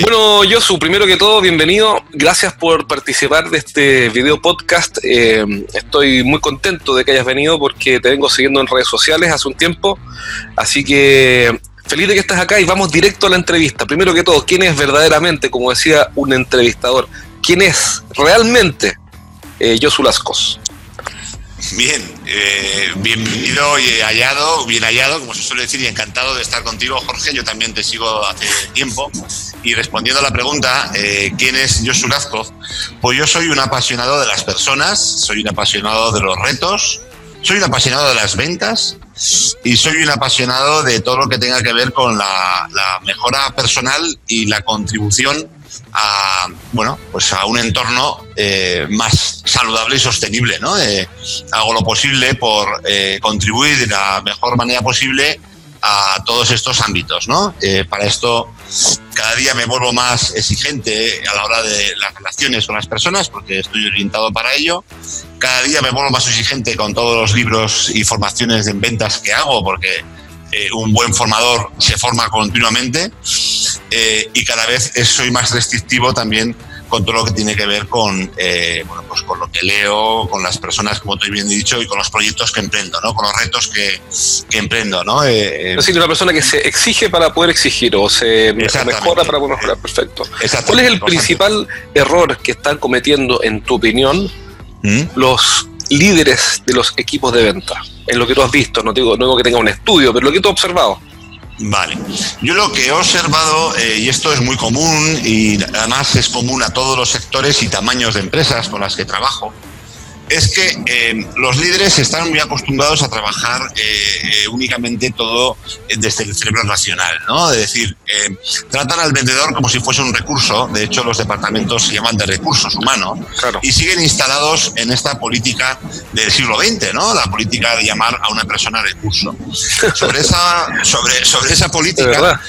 Bueno, Josu, primero que todo, bienvenido. Gracias por participar de este video podcast. Eh, estoy muy contento de que hayas venido porque te vengo siguiendo en redes sociales hace un tiempo. Así que feliz de que estás acá y vamos directo a la entrevista. Primero que todo, ¿quién es verdaderamente, como decía un entrevistador, quién es realmente eh, Josu Lascos? Bien, eh, bienvenido y hallado, bien hallado, como se suele decir, y encantado de estar contigo, Jorge. Yo también te sigo hace tiempo. Y respondiendo a la pregunta, eh, ¿quién es Josu Lazcoz? Pues yo soy un apasionado de las personas, soy un apasionado de los retos, soy un apasionado de las ventas y soy un apasionado de todo lo que tenga que ver con la, la mejora personal y la contribución a, bueno, pues a un entorno eh, más saludable y sostenible. ¿no? Eh, hago lo posible por eh, contribuir de la mejor manera posible a todos estos ámbitos. ¿no? para esto cada día me vuelvo más exigente a la hora de las relaciones con las personas porque estoy orientado para ello. Cada día me vuelvo más exigente con todos los libros y formaciones en ventas que hago porque eh, un buen formador se forma continuamente eh, y cada vez soy más restrictivo también con todo lo que tiene que ver con, eh, bueno, pues con lo que leo, con las personas, como te bien dicho, y con los proyectos que emprendo, ¿no? con los retos que, que emprendo. ¿no? es decir, una persona que se exige para poder exigir o se mejora para poder mejorar. Perfecto. ¿Cuál es el principal error que están cometiendo, en tu opinión, ¿Mm? los líderes de los equipos de venta? En lo que tú has visto, no digo, no digo que tenga un estudio, pero lo que tú has observado. Vale. Yo lo que he observado, eh, y esto es muy común, y además es común a todos los sectores y tamaños de empresas con las que trabajo, es que eh, los líderes están muy acostumbrados a trabajar eh, eh, únicamente todo desde el cerebro racional, ¿no? Es decir, tratan al vendedor como si fuese un recurso, de hecho los departamentos se llaman de recursos humanos, y siguen instalados en esta política del siglo XX, ¿no? La política de llamar a una persona recurso. Sobre esa, sobre, sobre esa política,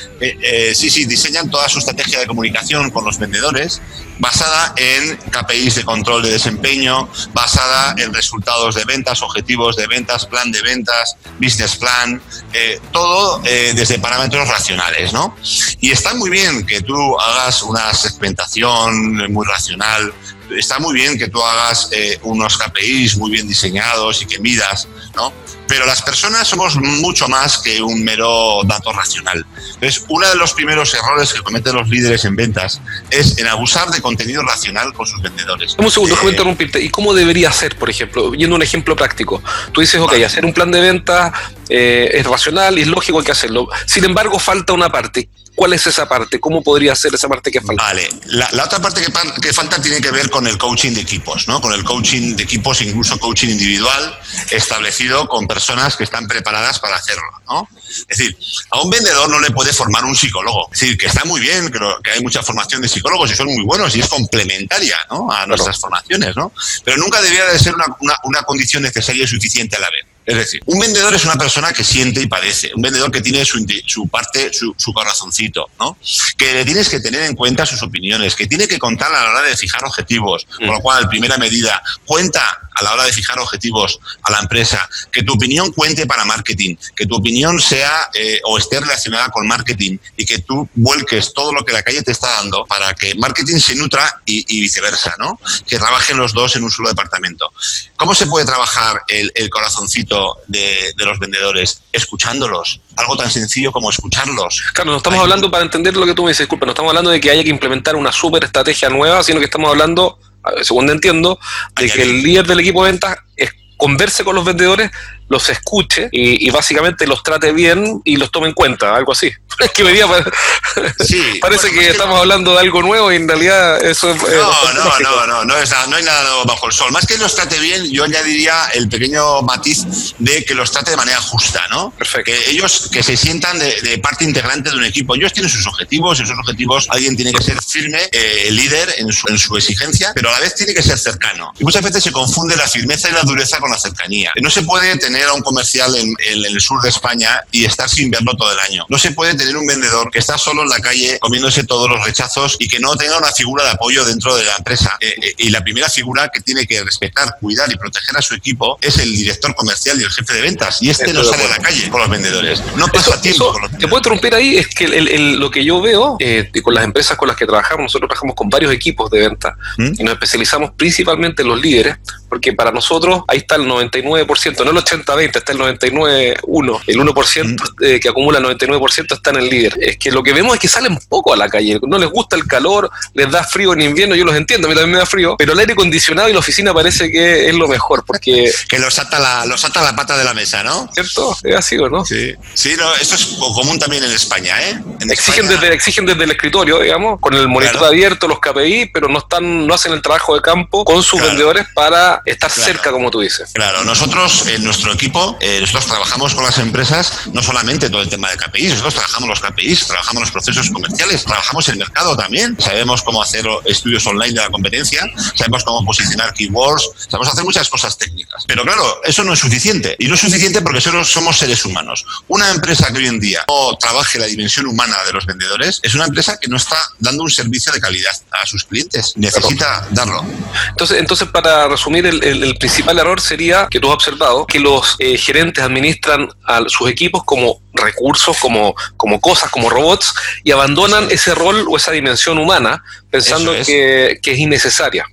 sí, sí, diseñan toda su estrategia de comunicación con los vendedores basada en KPIs de control de desempeño, basada en resultados de ventas, objetivos de ventas, plan de ventas, business plan, eh, todo eh, desde parámetros racionales, ¿no? Y está muy bien que tú hagas una segmentación muy racional, está muy bien que tú hagas eh, unos KPIs muy bien diseñados y que midas, ¿no? Pero las personas somos mucho más que un mero dato racional. Entonces, uno de los primeros errores que cometen los líderes en ventas es en abusar de contenido racional con sus vendedores. Un segundo, déjame eh, interrumpirte. ¿Y cómo debería ser, por ejemplo? Yendo un ejemplo práctico. Tú dices, ok, hacer un plan de venta eh, es racional y es lógico, hay que hacerlo. Sin embargo, falta una parte. ¿Cuál es esa parte? ¿Cómo podría ser esa parte que falta? Vale, la, otra parte que, falta tiene que ver con el coaching de equipos, ¿no? Con el coaching de equipos, incluso coaching individual, establecido con personas que están preparadas para hacerlo, ¿no? Es decir, a un vendedor no le puede formar un psicólogo. Es decir, que está muy bien, creo que hay mucha formación de psicólogos y son muy buenos y es complementaria ¿no? a nuestras formaciones, ¿no? Pero nunca debería de ser una condición necesaria y suficiente a la vez. Es decir, un vendedor es una persona que siente y padece, un vendedor que tiene su, su parte, su, su, corazoncito, ¿no? Que le tienes que tener en cuenta sus opiniones, que tiene que contar a la hora de fijar objetivos, con lo cual, primera medida, cuenta a la hora de fijar objetivos a la empresa, que tu opinión cuente para marketing, que tu opinión sea eh, o esté relacionada con marketing y que tú vuelques todo lo que la calle te está dando para que marketing se nutra y, viceversa, ¿no? Que trabajen los dos en un solo departamento. ¿Cómo se puede trabajar el, corazoncito de, los vendedores? Escuchándolos. Algo tan sencillo como escucharlos. Claro, no estamos hablando, para entender lo que tú me dices, disculpa, no estamos hablando de que haya que implementar una super estrategia nueva, sino que estamos hablando según entiendo, de que el líder del equipo de ventas es converse con los vendedores, los escuche y, básicamente los trate bien y los tome en cuenta, algo así. que sí, parece que estamos hablando de algo nuevo y en realidad eso es... No, no, no, no, no, es no hay nada nuevo bajo el sol. Más que los trate bien, yo añadiría el pequeño matiz de que los trate de manera justa, ¿no? Perfecto. Que ellos que se sientan de, parte integrante de un equipo. Ellos tienen sus objetivos, esos objetivos alguien tiene que ser firme, eh, líder en su, en su exigencia, pero a la vez tiene que ser cercano. Y muchas veces se confunde la firmeza y la dureza con la cercanía. No se puede tener a un comercial en, en el sur de España y estar sin verlo todo el año. No se puede tener tener un vendedor que está solo en la calle comiéndose todos los rechazos y que no tenga una figura de apoyo dentro de la empresa. Eh, eh, y la primera figura que tiene que respetar, cuidar y proteger a su equipo es el director comercial y el jefe de ventas. Y este no sale a la calle con los vendedores. No pasa tiempo con los Te puedo interrumpir ahí, es que lo que yo veo eh, con las empresas con las que trabajamos, nosotros trabajamos con varios equipos de venta ¿Mm? y nos especializamos principalmente en los líderes, porque para nosotros ahí está el 99%, no el 80-20, está el 99-1. El 1% ¿Mm? que acumula el 99% está en el líder. Es que lo que vemos es que salen poco a la calle, no les gusta el calor, les da frío en invierno, yo los entiendo, a mí también me da frío, pero el aire acondicionado y la oficina parece que es lo mejor, porque... Que los ata la, los ata la pata de la mesa, ¿no? ¿Cierto? Es así, ¿o no? Sí, sí no, esto es común también en España, ¿eh? exigen, Desde, exigen desde el escritorio, digamos, con el monitor abierto, los KPI, pero no están no hacen el trabajo de campo con sus vendedores para estar cerca, como tú dices. Claro, nosotros en nuestro equipo, eh, nosotros trabajamos con las empresas no solamente todo el tema de KPIs, nosotros trabajamos los KPIs, trabajamos los procesos comerciales, trabajamos el mercado también, sabemos cómo hacer estudios online de la competencia, sabemos cómo posicionar keywords, sabemos hacer muchas cosas técnicas. Pero claro, eso no es suficiente. Y no es suficiente porque solo somos seres humanos. Una empresa que hoy en día no trabaje la dimensión humana de los vendedores es una empresa que no está dando un servicio de calidad a sus clientes. Necesita darlo. Entonces, entonces para resumir, el, principal error sería que tú has observado que los eh, gerentes administran a sus equipos como recursos, como, como cosas, como robots, y abandonan ese rol o esa dimensión humana pensando que, que es innecesaria.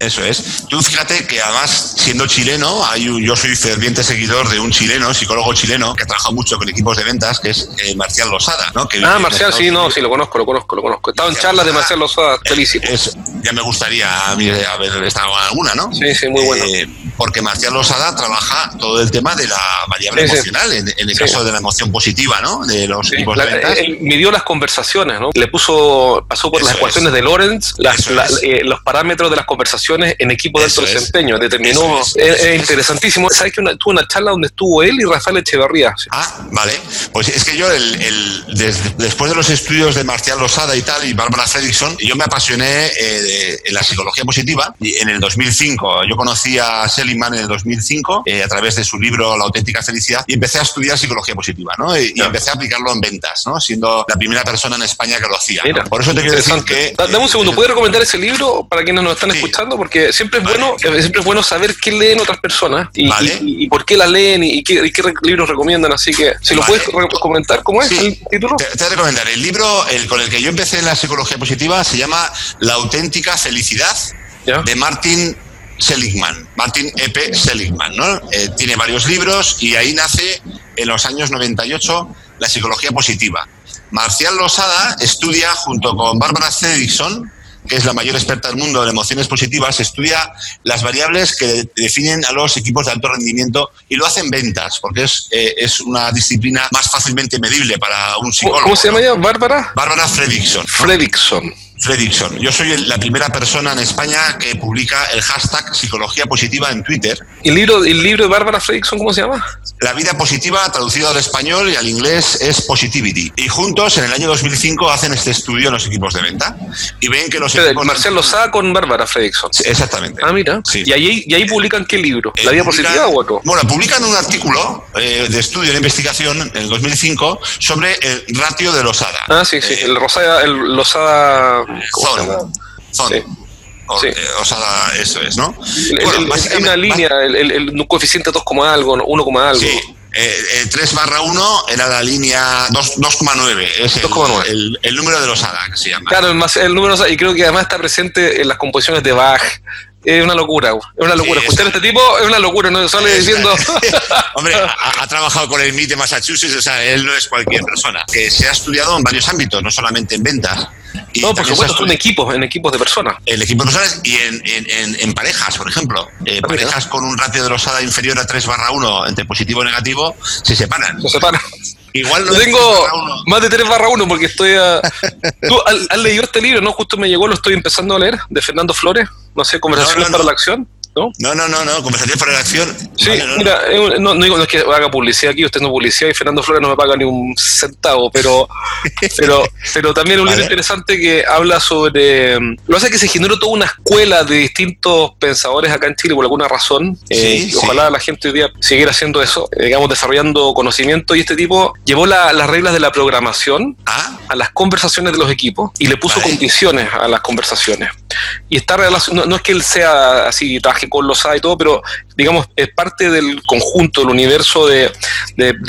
Eso es. Tú fíjate que además, siendo chileno, hay yo soy ferviente seguidor de un chileno, psicólogo chileno, que trabaja mucho con equipos de ventas, que es eh, Marcial Losada, ¿no? ah, Marcial, sí, no, sí, lo conozco, lo conozco, lo conozco. He estado en charlas de Marcial Losada, eh, felicito. ya me gustaría haber estado en alguna, ¿no? Sí, sí, muy bueno. Eh, porque Marcial Losada trabaja todo el tema de la variable emocional, en, el caso de la emoción positiva, ¿no? De los equipos de ventas. Él midió las conversaciones, ¿no? Le puso, pasó por las ecuaciones de Lorenz, los parámetros de las conversaciones en equipo de alto desempeño. Determinó, es, interesantísimo. ¿Sabes que tuvo una charla donde estuvo él y Rafael Echeverría? Ah, vale. Pues es que yo, el, después de los estudios de Marcial Losada y tal, y Bárbara Fredrickson, yo me apasioné eh, en la psicología positiva. Y en el 2005, yo conocí a Seligman en el 2005 eh, a través de su libro La auténtica felicidad y empecé a estudiar psicología positiva, ¿no? Y, empecé a aplicarlo en ventas, ¿no? Siendo la primera persona en España que lo hacía. Por eso te quiero decir que. Dame un segundo, ¿puedes recomendar ese libro para quienes nos están escuchando? Porque siempre es bueno siempre es bueno saber qué leen otras personas y, por qué la leen y, qué, libros recomiendan. Así que, si lo puedes comentar, ¿cómo es el título? Te, voy a recomendar. El libro el, con el que yo empecé en la psicología positiva se llama La auténtica felicidad de Martin Seligman, Martin E.P. Seligman, ¿no? Eh, tiene varios libros y ahí nace en los años 98 la psicología positiva. Marcial Losada estudia junto con Bárbara Fredrickson que es la mayor experta del mundo en emociones positivas, estudia las variables que definen a los equipos de alto rendimiento y lo hacen ventas, porque es, eh, es una disciplina más fácilmente medible para un psicólogo. ¿Cómo se llama ella? ¿Bárbara? Bárbara Fredrickson. Fredrickson. Fredrickson. Yo soy la primera persona en España que publica el hashtag psicología positiva en Twitter. ¿Y el libro, el libro de Bárbara Fredrickson cómo se llama? La vida positiva, traducido al español y al inglés, es Positivity. Y juntos, en el año 2005, hacen este estudio en los equipos de venta. Y ven que los equipos... Marcel Lozada con Bárbara Fredrickson. exactamente. Ah, mira. ¿Y, ahí, ¿Y ahí publican qué libro? ¿La vida positiva o otro? Bueno, publican un artículo eh, de estudio de investigación en el 2005 sobre el ratio de Lozada. Ah, sí, sí. Eh, el, Rosada, el Lozada son. O, sí. sea, eso es, ¿no? hay una línea, el, coeficiente 2, algo, 1, algo. Sí. Eh, 3 barra 1 era la línea 2,9. Es el, el, número de los ADA, que se llama. Claro, el, número, y creo que además está presente en las composiciones de Bach. Es una locura, es una locura. Escuchar a este tipo es una locura, no sale diciendo. Hombre, ha, trabajado con el MIT de Massachusetts, o sea, él no es cualquier persona. Que se ha estudiado en varios ámbitos, no solamente en ventas no, por supuesto, son equipos, en equipos de personas. En equipos de personas y en, parejas, por ejemplo. Eh, ah, parejas con un ratio de rosada inferior a 3 barra 1 entre positivo y negativo se separan. Se separan. Igual no tengo más de 3 barra 1 porque estoy a... ¿Tú has, leído este libro? ¿No? Justo me llegó, lo estoy empezando a leer, de Fernando Flores. No sé, Conversaciones para la Acción. ¿No? No, no, no, no, conversación por acción. Sí, mira, no, digo no es que haga publicidad aquí, usted no publicidad y Fernando Flores no me paga ni un centavo, pero pero pero también un libro interesante que habla sobre lo hace que se generó toda una escuela de distintos pensadores acá en Chile por alguna razón. Eh, ojalá la gente hoy día siguiera haciendo eso, eh, digamos desarrollando conocimiento y este tipo llevó las reglas de la programación ¿Ah? a las conversaciones de los equipos y le puso condiciones a las conversaciones. Y está relacionado, no, es que él sea así, traje con los A y todo, pero digamos, es parte del conjunto, del universo de,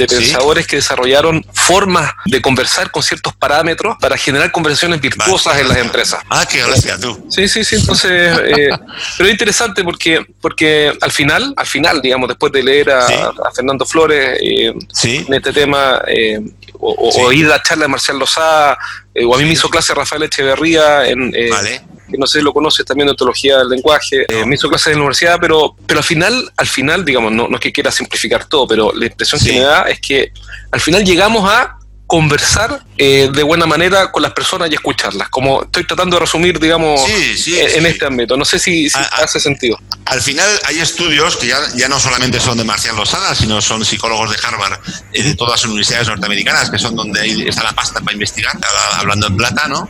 pensadores que desarrollaron formas de conversar con ciertos parámetros para generar conversaciones virtuosas en las empresas. Ah, qué gracia tú. Sí, sí, sí, entonces, eh, pero es interesante porque, porque al final, al final, digamos, después de leer a, Fernando Flores eh, en este tema, eh, o, oír la charla de Marcial Lozada, o a mí me hizo clase Rafael Echeverría en... Vale que no sé si lo conoces también de ontología del lenguaje, eh, me hizo clases en la universidad, pero, pero al final, al final, digamos, no, no es que quiera simplificar todo, pero la impresión que me da es que al final llegamos a conversar eh, de buena manera con las personas y escucharlas, como estoy tratando de resumir, digamos, eh, en este ámbito. No sé si, hace sentido. Al final hay estudios que ya, ya no solamente son de Marcial Losada, sino son psicólogos de Harvard y de todas las universidades norteamericanas, que son donde está la pasta para investigar, hablando en plata, ¿no?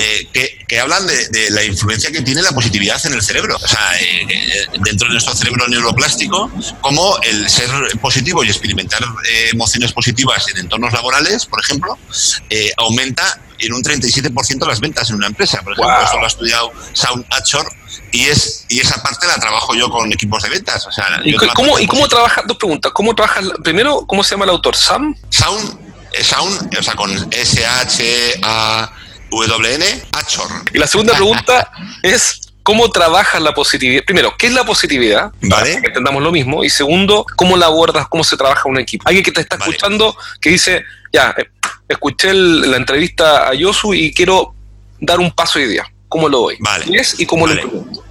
Eh, que, que, hablan de, de, la influencia que tiene la positividad en el cerebro. O sea, dentro de nuestro cerebro neuroplástico, como el ser positivo y experimentar emociones positivas en entornos laborales, por ejemplo, eh, aumenta en un 37% las ventas en una empresa. Por ejemplo, esto lo ha estudiado Sound Achor y, es, y esa parte la trabajo yo con equipos de ventas. O sea, ¿Y, cómo, ¿y cómo trabaja? Dos preguntas. ¿Cómo trabaja? Primero, ¿cómo se llama el autor? ¿Sam? Sound, eh, Sound o sea, con S-H-A-W-N, Achor. Y la segunda pregunta es cómo trabajas la positividad. Primero, ¿qué es la positividad? Vale. que entendamos lo mismo. Y segundo, ¿cómo la abordas? ¿Cómo se trabaja un equipo? Alguien que te está escuchando que dice, ya, eh, escuché la entrevista a Yosu y quiero dar un paso de idea. ¿Cómo lo doy? Vale. y cómo vale. lo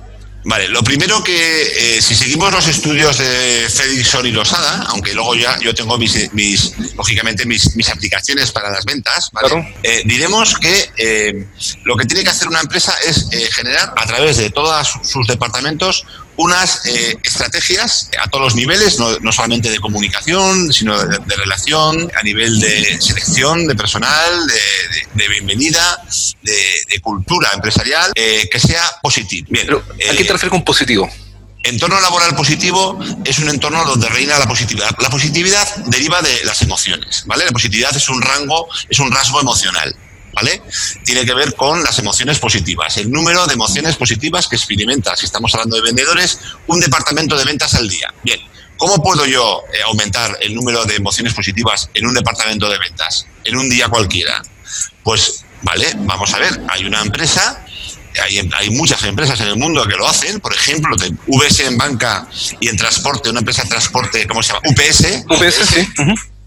Vale, lo primero que, eh, si seguimos los estudios de Fredrickson y Losada, aunque luego ya yo tengo mis, mis lógicamente, mis, mis, aplicaciones para las ventas, ¿vale? Eh, diremos que eh, lo que tiene que hacer una empresa es generar a través de todos sus departamentos unas eh, estrategias a todos los niveles, no, solamente de comunicación, sino de, relación, a nivel de selección de personal, de, bienvenida, de, cultura empresarial, eh, que sea positivo. Bien, ¿A qué te refieres con positivo? Entorno laboral positivo es un entorno donde reina la positividad. La positividad deriva de las emociones, ¿vale? La positividad es un rango, es un rasgo emocional. ¿Vale? Tiene que ver con las emociones positivas, el número de emociones positivas que experimenta, si estamos hablando de vendedores, un departamento de ventas al día. Bien, ¿cómo puedo yo eh, aumentar el número de emociones positivas en un departamento de ventas, en un día cualquiera? Pues, vale, vamos a ver, hay una empresa hay, hay, muchas empresas en el mundo que lo hacen, por ejemplo, de VS en banca y en transporte, una empresa de transporte, ¿cómo se llama? UPS. UPS, sí.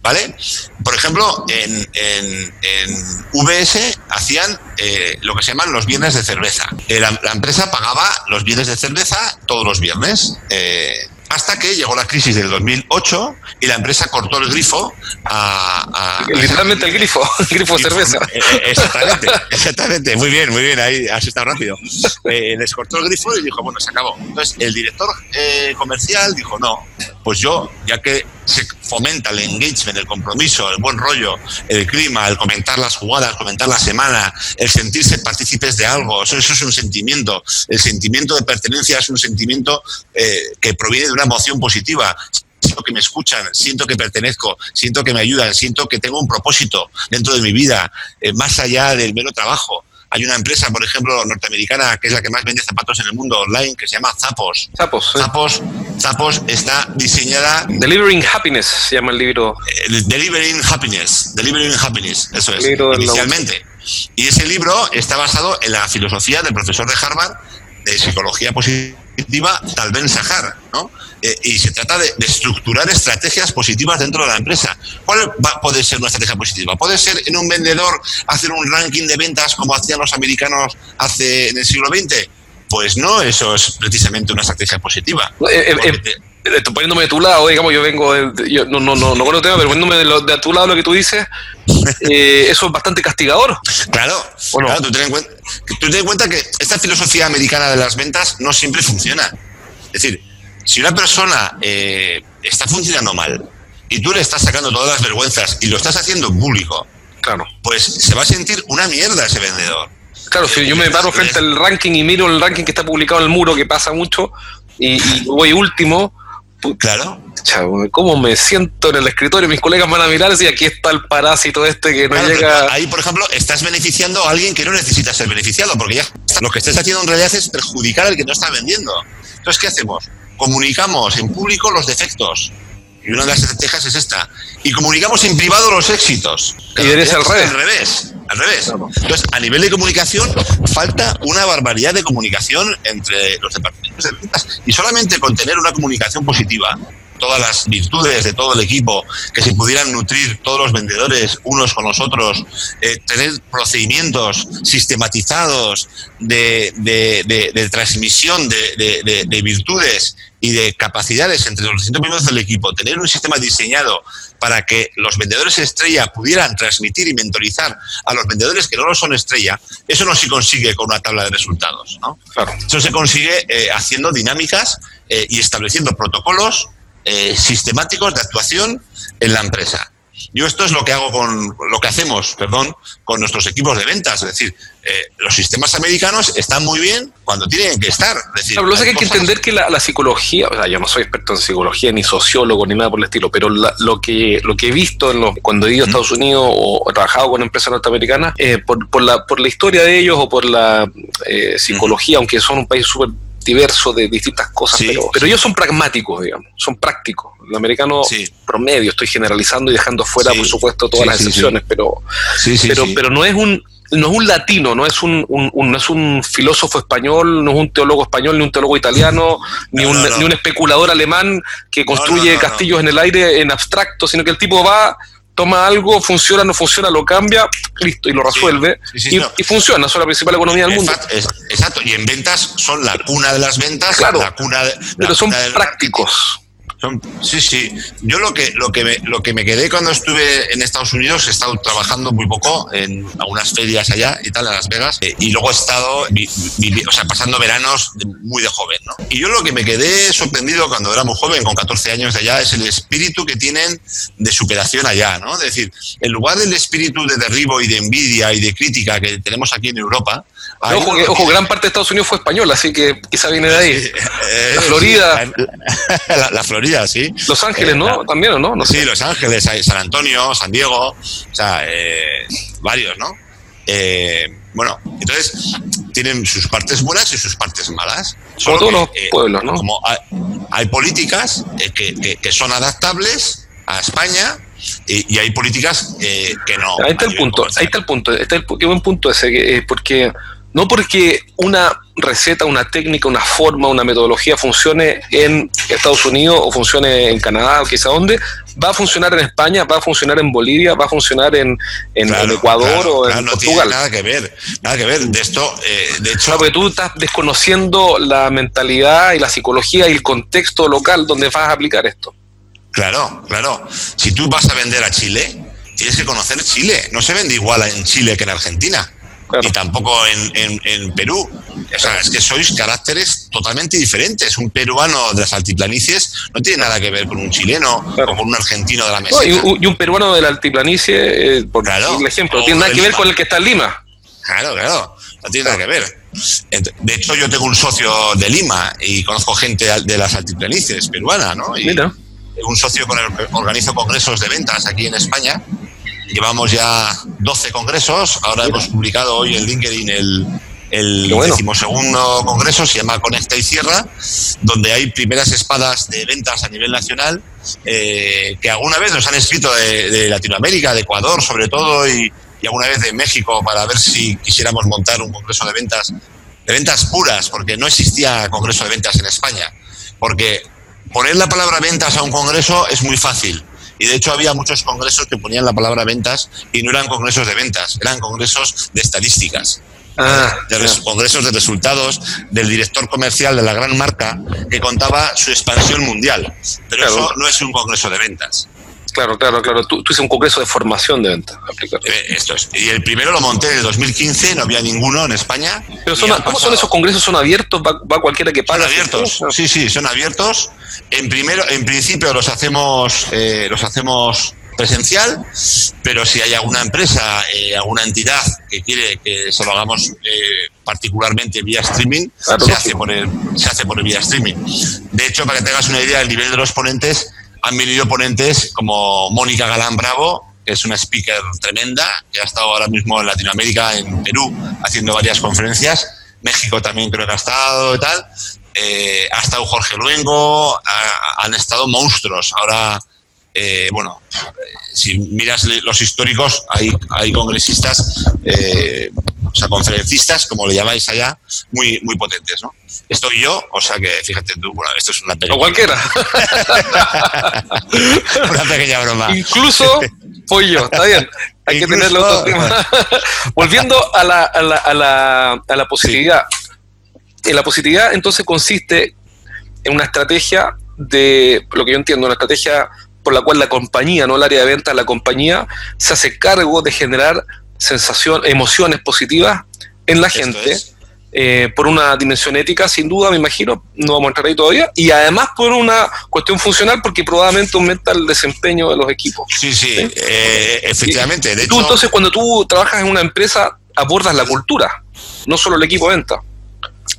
¿Vale? Por ejemplo, en, en, en VS hacían eh, lo que se llaman los viernes de cerveza. Eh, la, empresa pagaba los viernes de cerveza todos los viernes. Eh, hasta que llegó la crisis del 2008 y la empresa cortó el grifo a... Literalmente el grifo, el grifo de cerveza. Exactamente, exactamente. Muy bien, muy bien, ahí has estado rápido. les cortó el grifo y dijo, bueno, se acabó. Entonces, el director comercial dijo, no, pues yo, ya que se fomenta el engagement, el compromiso, el buen rollo, el clima, el comentar las jugadas, comentar la semana, el sentirse partícipes de algo, eso, es un sentimiento. El sentimiento de pertenencia es un sentimiento eh, que proviene de una emoción positiva siento que me escuchan, siento que pertenezco, siento que me ayudan, siento que tengo un propósito dentro de mi vida, eh, más allá del mero trabajo. Hay una empresa, por ejemplo, norteamericana, que es la que más vende zapatos en el mundo online, que se llama Zapos. Zapos. Zapos, Zapos está diseñada. Delivering Happiness se llama el libro. Eh, Delivering Happiness. Delivering Happiness, eso es. Inicialmente. Y ese libro está basado en la filosofía del profesor de Harvard de psicología positiva, Tal Ben Sahar, ¿no? Eh, y se trata de, estructurar estrategias positivas dentro de la empresa. ¿Cuál va, puede ser una estrategia positiva? ¿Puede ser en un vendedor hacer un ranking de ventas como hacían los americanos hace en el siglo XX? Pues no, eso es precisamente una estrategia positiva. Eh, eh, poniéndome de tu lado, digamos, yo vengo, de, yo no, no, no, no conozco el tema, pero poniéndome de, de, tu lado lo que tú dices, eso es bastante castigador. Claro, claro tú, ten en cuenta, tú ten en cuenta que esta filosofía americana de las ventas no siempre funciona. Es decir, si una persona eh, está funcionando mal y tú le estás sacando todas las vergüenzas y lo estás haciendo en público, claro. pues se va a sentir una mierda ese vendedor. Claro, si yo me paro frente al ranking y miro el ranking que está publicado en el muro, que pasa mucho, y, voy último, claro. Chavo, ¿cómo me siento en el escritorio? Mis colegas van a mirar y aquí está el parásito este que no llega. Ahí, por ejemplo, estás beneficiando a alguien que no necesita ser beneficiado, porque ya lo que estás haciendo en realidad es perjudicar al que no está vendiendo. Entonces, ¿qué hacemos? Comunicamos en público los defectos. Y una de las estrategias es esta. Y comunicamos en privado los éxitos. Y eres al revés. Al revés. Al revés. Entonces, a nivel de comunicación, falta una barbaridad de comunicación entre los departamentos de ventas. Y solamente con tener una comunicación positiva, todas las virtudes de todo el equipo, que se pudieran nutrir todos los vendedores unos con los otros, eh, tener procedimientos sistematizados de, de, transmisión de, virtudes y de capacidades entre los distintos miembros del equipo, tener un sistema diseñado para que los vendedores estrella pudieran transmitir y mentorizar a los vendedores que no lo son estrella, eso no se consigue con una tabla de resultados. ¿no? Eso se consigue eh, haciendo dinámicas eh, y estableciendo protocolos eh, sistemáticos de actuación en la empresa. Yo esto es lo que hago con lo que hacemos, perdón, con nuestros equipos de ventas. Es decir, eh, los sistemas americanos están muy bien cuando tienen que estar. Es decir, que hay que entender que la, psicología, o sea, yo no soy experto en psicología ni sociólogo ni nada por el estilo, pero lo que lo que he visto en cuando he ido a Estados Unidos o he trabajado con empresas norteamericanas, eh, por, por, la por la historia de ellos o por la psicología, aunque son un país súper diverso de distintas cosas, pero, ellos son pragmáticos, digamos, son prácticos. El americano promedio, estoy generalizando y dejando fuera, por supuesto, todas las excepciones, pero, pero, pero no es un no es un latino, no es un, no es un filósofo español, no es un teólogo español, ni un teólogo italiano, ni, un, ni un especulador alemán que construye castillos en el aire en abstracto, sino que el tipo va toma algo, funciona, no funciona, lo cambia, listo, y lo resuelve. y, funciona, son la principal economía del mundo. Exacto, y en ventas son la cuna de las ventas, claro, la cuna de, pero son prácticos sí, sí. Yo lo que, lo, que me, lo que me quedé cuando estuve en Estados Unidos, he estado trabajando muy poco en algunas ferias allá y tal, en Las Vegas, eh, y luego he estado pasando veranos muy de joven. Y yo lo que me quedé sorprendido cuando era muy joven, con 14 años de allá, es el espíritu que tienen de superación allá. ¿no? Es decir, en lugar del espíritu de derribo y de envidia y de crítica que tenemos aquí en Europa, Ojo, gran parte de Estados Unidos fue española, así que quizá viene de ahí. Eh, la Florida. la, Florida, sí. Los Ángeles, ¿no? Eh, También, ¿o no? sí, Los Ángeles, San Antonio, San Diego, o sea, eh, varios, ¿no? bueno, entonces tienen sus partes buenas y sus partes malas. Como todos los pueblos, ¿no? Como hay, políticas que, que, son adaptables a España y, hay políticas que no. Ahí está el punto, ahí está el punto, está el, qué buen punto ese, porque no porque una receta, una técnica, una forma, una metodología funcione en Estados Unidos o funcione en Canadá o quizá dónde, va a funcionar en España, va a funcionar en Bolivia, va a funcionar en, en, Ecuador o en no Portugal. nada que ver, nada que ver. De esto, eh, de hecho. porque tú estás desconociendo la mentalidad y la psicología y el contexto local donde vas a aplicar esto. Claro, claro. Si tú vas a vender a Chile, tienes que conocer Chile. No se vende igual en Chile que en Argentina y tampoco en, en, Perú. O sea, es que sois caracteres totalmente diferentes. Un peruano de las altiplanicies no tiene nada que ver con un chileno o con un argentino de la mesa. y, un, peruano de la altiplanicie, eh, por ejemplo, no tiene nada que ver con el que está en Lima. Claro, claro, no tiene nada que ver. De hecho, yo tengo un socio de Lima y conozco gente de las altiplanicies peruana, ¿no? Y Mira. Un socio con el que organizo congresos de ventas aquí en España Llevamos ya 12 congresos, ahora hemos publicado hoy en LinkedIn el, el decimosegundo congreso, se llama Conecta y Cierra, donde hay primeras espadas de ventas a nivel nacional eh, que alguna vez nos han escrito de, Latinoamérica, de Ecuador sobre todo, y, y, alguna vez de México para ver si quisiéramos montar un congreso de ventas, de ventas puras, porque no existía congreso de ventas en España. Porque poner la palabra ventas a un congreso es muy fácil y de hecho había muchos congresos que ponían la palabra ventas y no eran congresos de ventas, eran congresos de estadísticas. Ah, de congresos de resultados del director comercial de la gran marca que contaba su expansión mundial. Pero eso no es un congreso de ventas. Claro, claro, claro. Tú, tú hiciste un congreso de formación de venta. Eh, esto es. Y el primero lo monté en el 2015, no había ninguno en España. Pero son, ¿cómo son esos congresos? ¿Son abiertos? ¿Va, cualquiera que paga? Son abiertos, sí, sí, son abiertos. En, primero, en principio los hacemos, eh, los hacemos presencial, pero si hay alguna empresa, eh, alguna entidad que quiere que se lo hagamos particularmente vía streaming, se, hace por el, se hace por el vía streaming. De hecho, para que tengas una idea del nivel de los ponentes, han venido ponentes como Mónica Galán Bravo, que es una speaker tremenda, que ha estado ahora mismo en Latinoamérica, en Perú, haciendo varias conferencias. México también creo que ha estado y tal. Eh, ha estado Jorge Luengo, han estado monstruos. Ahora, eh, bueno, si miras los históricos, hay, hay congresistas, eh, o sea, conferencistas, como le llamáis allá, muy, muy potentes, ¿no? Estoy yo, o sea que fíjate tú, bueno, esto es una pequeña. O cualquiera. una pequeña broma. Incluso yo, está bien. Hay que tenerlo Volviendo a la, a la, a la, a la positividad. En la positividad entonces consiste en una estrategia de, lo que yo entiendo, una estrategia por la cual la compañía, no el área de ventas, la compañía se hace cargo de generar sensación, emociones positivas en la gente. Eh, por una dimensión ética, sin duda, me imagino, no vamos a entrar ahí todavía, y además por una cuestión funcional, porque probablemente aumenta el desempeño de los equipos. Sí, sí, eh, efectivamente. tú, entonces, cuando tú trabajas en una empresa, abordas la cultura, no solo el equipo de venta.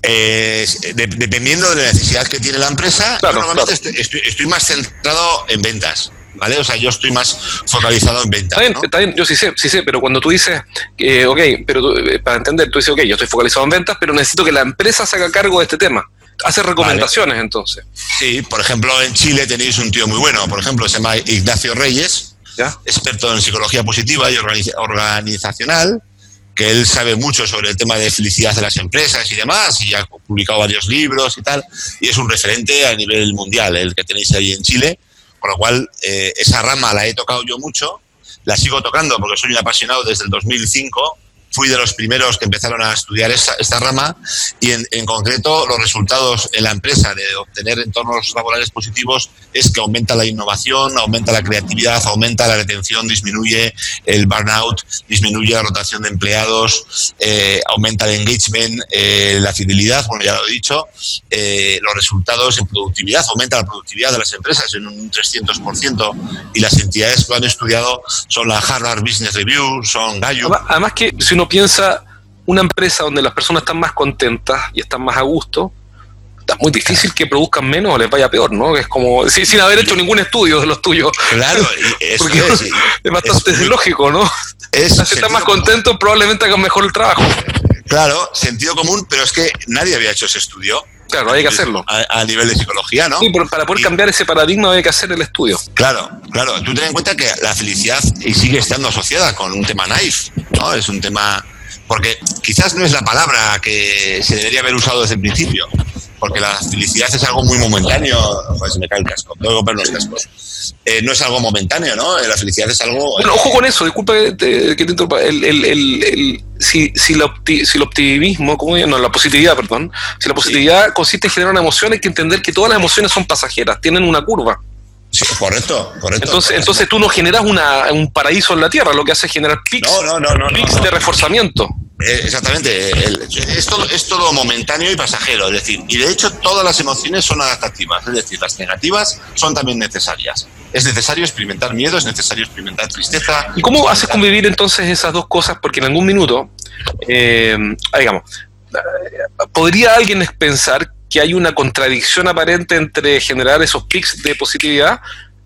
Eh, dependiendo de la necesidad que tiene la empresa, normalmente estoy, más centrado en ventas. ¿Vale? O sea, yo estoy más focalizado en ventas. Está bien, yo sí sé, sí sé, pero cuando tú dices, eh, ok, pero eh, para entender, tú dices, ok, yo estoy focalizado en ventas, pero necesito que la empresa se haga cargo de este tema. Hace recomendaciones entonces. Sí, por ejemplo, en Chile tenéis un tío muy bueno, por ejemplo, se llama Ignacio Reyes, experto en psicología positiva y organizacional que él sabe mucho sobre el tema de felicidad de las empresas y demás, y ha publicado varios libros y tal, y es un referente a nivel mundial, el que tenéis ahí en Chile, por lo cual eh, esa rama la he tocado yo mucho, la sigo tocando porque soy un apasionado desde el 2005 fui de los primeros que empezaron a estudiar esta, rama y en, en, concreto los resultados en la empresa de obtener entornos laborales positivos es que aumenta la innovación, aumenta la creatividad, aumenta la retención, disminuye el burnout, disminuye la rotación de empleados, eh, aumenta el engagement, eh, la fidelidad, bueno, ya lo he dicho, eh, los resultados en productividad, aumenta la productividad de las empresas en un 300% y las entidades que lo han estudiado son la Harvard Business Review, son Gallup. Además que si uno piensa una empresa donde las personas están más contentas y están más a gusto, es muy difícil que produzcan menos o les vaya peor, ¿no? Es como sin haber hecho ningún estudio de los tuyos. Claro, es, es, bastante lógico, ¿no? Es, si están más contentos, probablemente hagan mejor el trabajo. Claro, sentido común, pero es que nadie había hecho ese estudio. Claro, hay que hacerlo. A, nivel de psicología, ¿no? Sí, pero para poder cambiar ese paradigma hay que hacer el estudio. Claro, claro. Tú ten en cuenta que la felicidad sigue estando asociada con un tema naif, ¿no? Es un tema... Porque quizás no es la palabra que se debería haber usado desde el principio, porque la felicidad es algo muy momentáneo. Joder, se me cae el casco, tengo que comprar los cascos. Eh, no es algo momentáneo, ¿no? La felicidad es algo... Bueno, ojo con eso, disculpa que te, que el, el, el, si, si, si, el optimismo, ¿cómo No, la positividad, perdón. Si la positividad consiste en generar una emoción, hay que entender que todas las emociones son pasajeras, tienen una curva. Sí, correcto, correcto. Entonces, entonces tú no generas una, un paraíso en la Tierra, lo que hace es generar pics, no, no, no, pics de reforzamiento. Eh, exactamente, es, todo, es todo momentáneo y pasajero, es decir, y de hecho todas las emociones son adaptativas, es decir, las negativas son también necesarias. Es necesario experimentar miedo, es necesario experimentar tristeza. ¿Y cómo haces convivir entonces esas dos cosas? Porque en algún minuto, eh, digamos, ¿podría alguien pensar que hay una contradicción aparente entre generar esos pics de positividad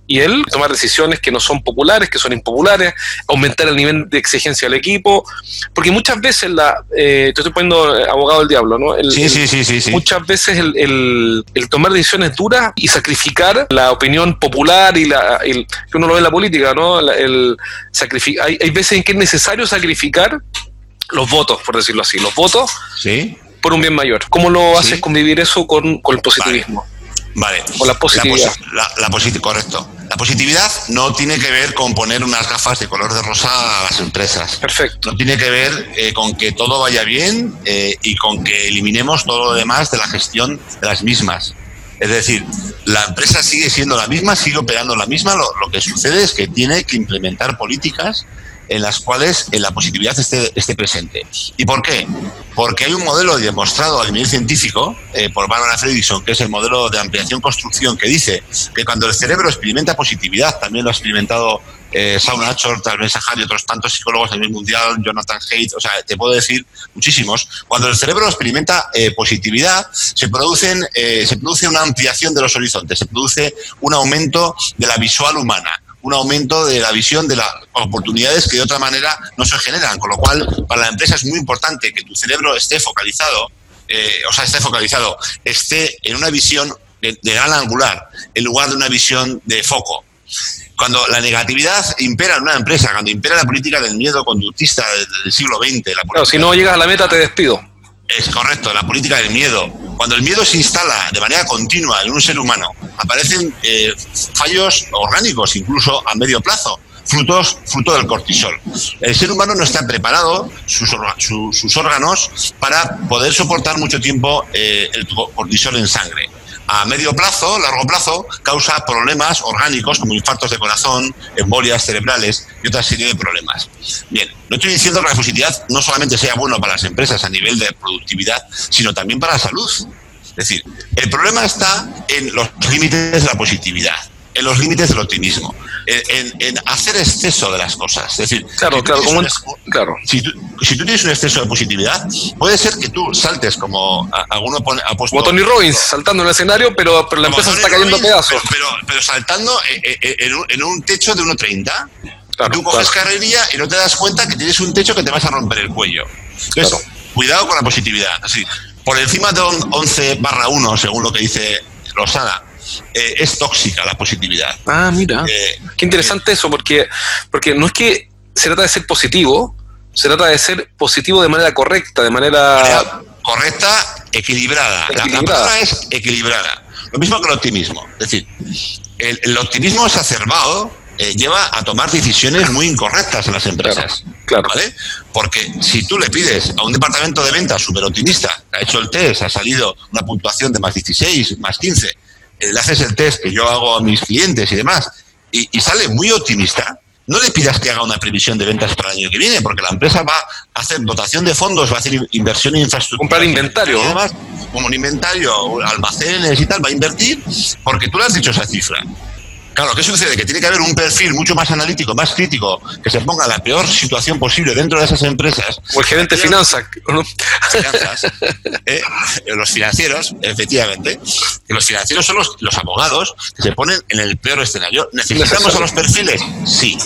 y él tomar decisiones que no son populares, que son impopulares, aumentar el nivel de exigencia del equipo, porque muchas veces la, eh, te estoy poniendo abogado del diablo, ¿no? sí, sí, sí, sí, Muchas veces el, tomar decisiones duras y sacrificar la opinión popular y la, el, que uno lo ve en la política, ¿no? el hay, hay veces en que es necesario sacrificar los votos, por decirlo así, los votos ¿Sí? por un bien mayor. ¿Cómo lo haces convivir eso con, con el positivismo? Vale. O la positividad. La, la, correcto. La positividad no tiene que ver con poner unas gafas de color de rosa a las empresas. Perfecto. No tiene que ver eh, con que todo vaya bien eh, y con que eliminemos todo lo demás de la gestión de las mismas. Es decir, la empresa sigue siendo la misma, sigue operando la misma, lo, lo que sucede es que tiene que implementar políticas en las cuales la positividad esté, presente. ¿Y por qué? Porque hay un modelo demostrado a nivel científico eh, por Barbara Fredrickson, que es el modelo de ampliación-construcción, que dice que cuando el cerebro experimenta positividad, también lo ha experimentado eh, Saul Achor, Tal y otros tantos psicólogos a nivel mundial, Jonathan Haidt, o sea, te puedo decir muchísimos. Cuando el cerebro experimenta eh, positividad, se, producen, eh, se produce una ampliación de los horizontes, se produce un aumento de la visual humana un aumento de la visión de las oportunidades que de otra manera no se generan. Con lo cual, para la empresa es muy importante que tu cerebro esté focalizado, eh, o sea, esté focalizado, esté en una visión de, gran angular, en lugar de una visión de foco. Cuando la negatividad impera en una empresa, cuando impera la política del miedo conductista del, siglo XX, la si no llegas a la meta te despido. Es correcto, la política del miedo. Cuando el miedo se instala de manera continua en un ser humano, aparecen eh, fallos orgánicos, incluso a medio plazo, frutos, fruto del cortisol. El ser humano no está preparado, sus, órganos, para poder soportar mucho tiempo eh, el cortisol en sangre a medio plazo, largo plazo, causa problemas orgánicos como infartos de corazón, embolias cerebrales y otra serie de problemas. Bien, no estoy diciendo que la positividad no solamente sea bueno para las empresas a nivel de productividad, sino también para la salud. Es decir, el problema está en los límites de la positividad en los límites del optimismo, en, hacer exceso de las cosas. Es decir, claro, claro, claro. Si, tú, tienes un exceso de positividad, puede ser que tú saltes como alguno pone, ha puesto, Como Tony Robbins, saltando en el escenario, pero, pero la empresa está cayendo a pedazos. Pero, pero, saltando en un, techo de 1,30. Claro, tú coges carrería y no te das cuenta que tienes un techo que te vas a romper el cuello. Entonces, cuidado con la positividad. Así, por encima de 11 barra 1, según lo que dice Rosada, eh, es tóxica la positividad. Ah, mira. Eh, Qué interesante eso, porque, porque no es que se trata de ser positivo, se trata de ser positivo de manera correcta, de manera... correcta, equilibrada. La, palabra es equilibrada. Lo mismo que el optimismo. Es decir, el, optimismo exacerbado eh, lleva a tomar decisiones muy incorrectas en las empresas. Claro, ¿Vale? Porque si tú le pides a un departamento de ventas súper optimista, ha hecho el test, ha salido una puntuación de más 16, más 15, eh, le haces el test que yo hago a mis clientes y demás, y, sale muy optimista, no le pidas que haga una previsión de ventas para el año que viene, porque la empresa va a hacer dotación de fondos, va a hacer inversión en infraestructura. Comprar inventario. Además, como un inventario, almacenes y tal, va a invertir, porque tú le has dicho esa cifra. Claro, ¿qué sucede? Que tiene que haber un perfil mucho más analítico, más crítico, que se ponga la peor situación posible dentro de esas empresas. O el gerente de finanzas. Finanzas. Eh, los financieros, efectivamente. los financieros son los, los, abogados que se ponen en el peor escenario. ¿Necesitamos a los perfiles? Sí.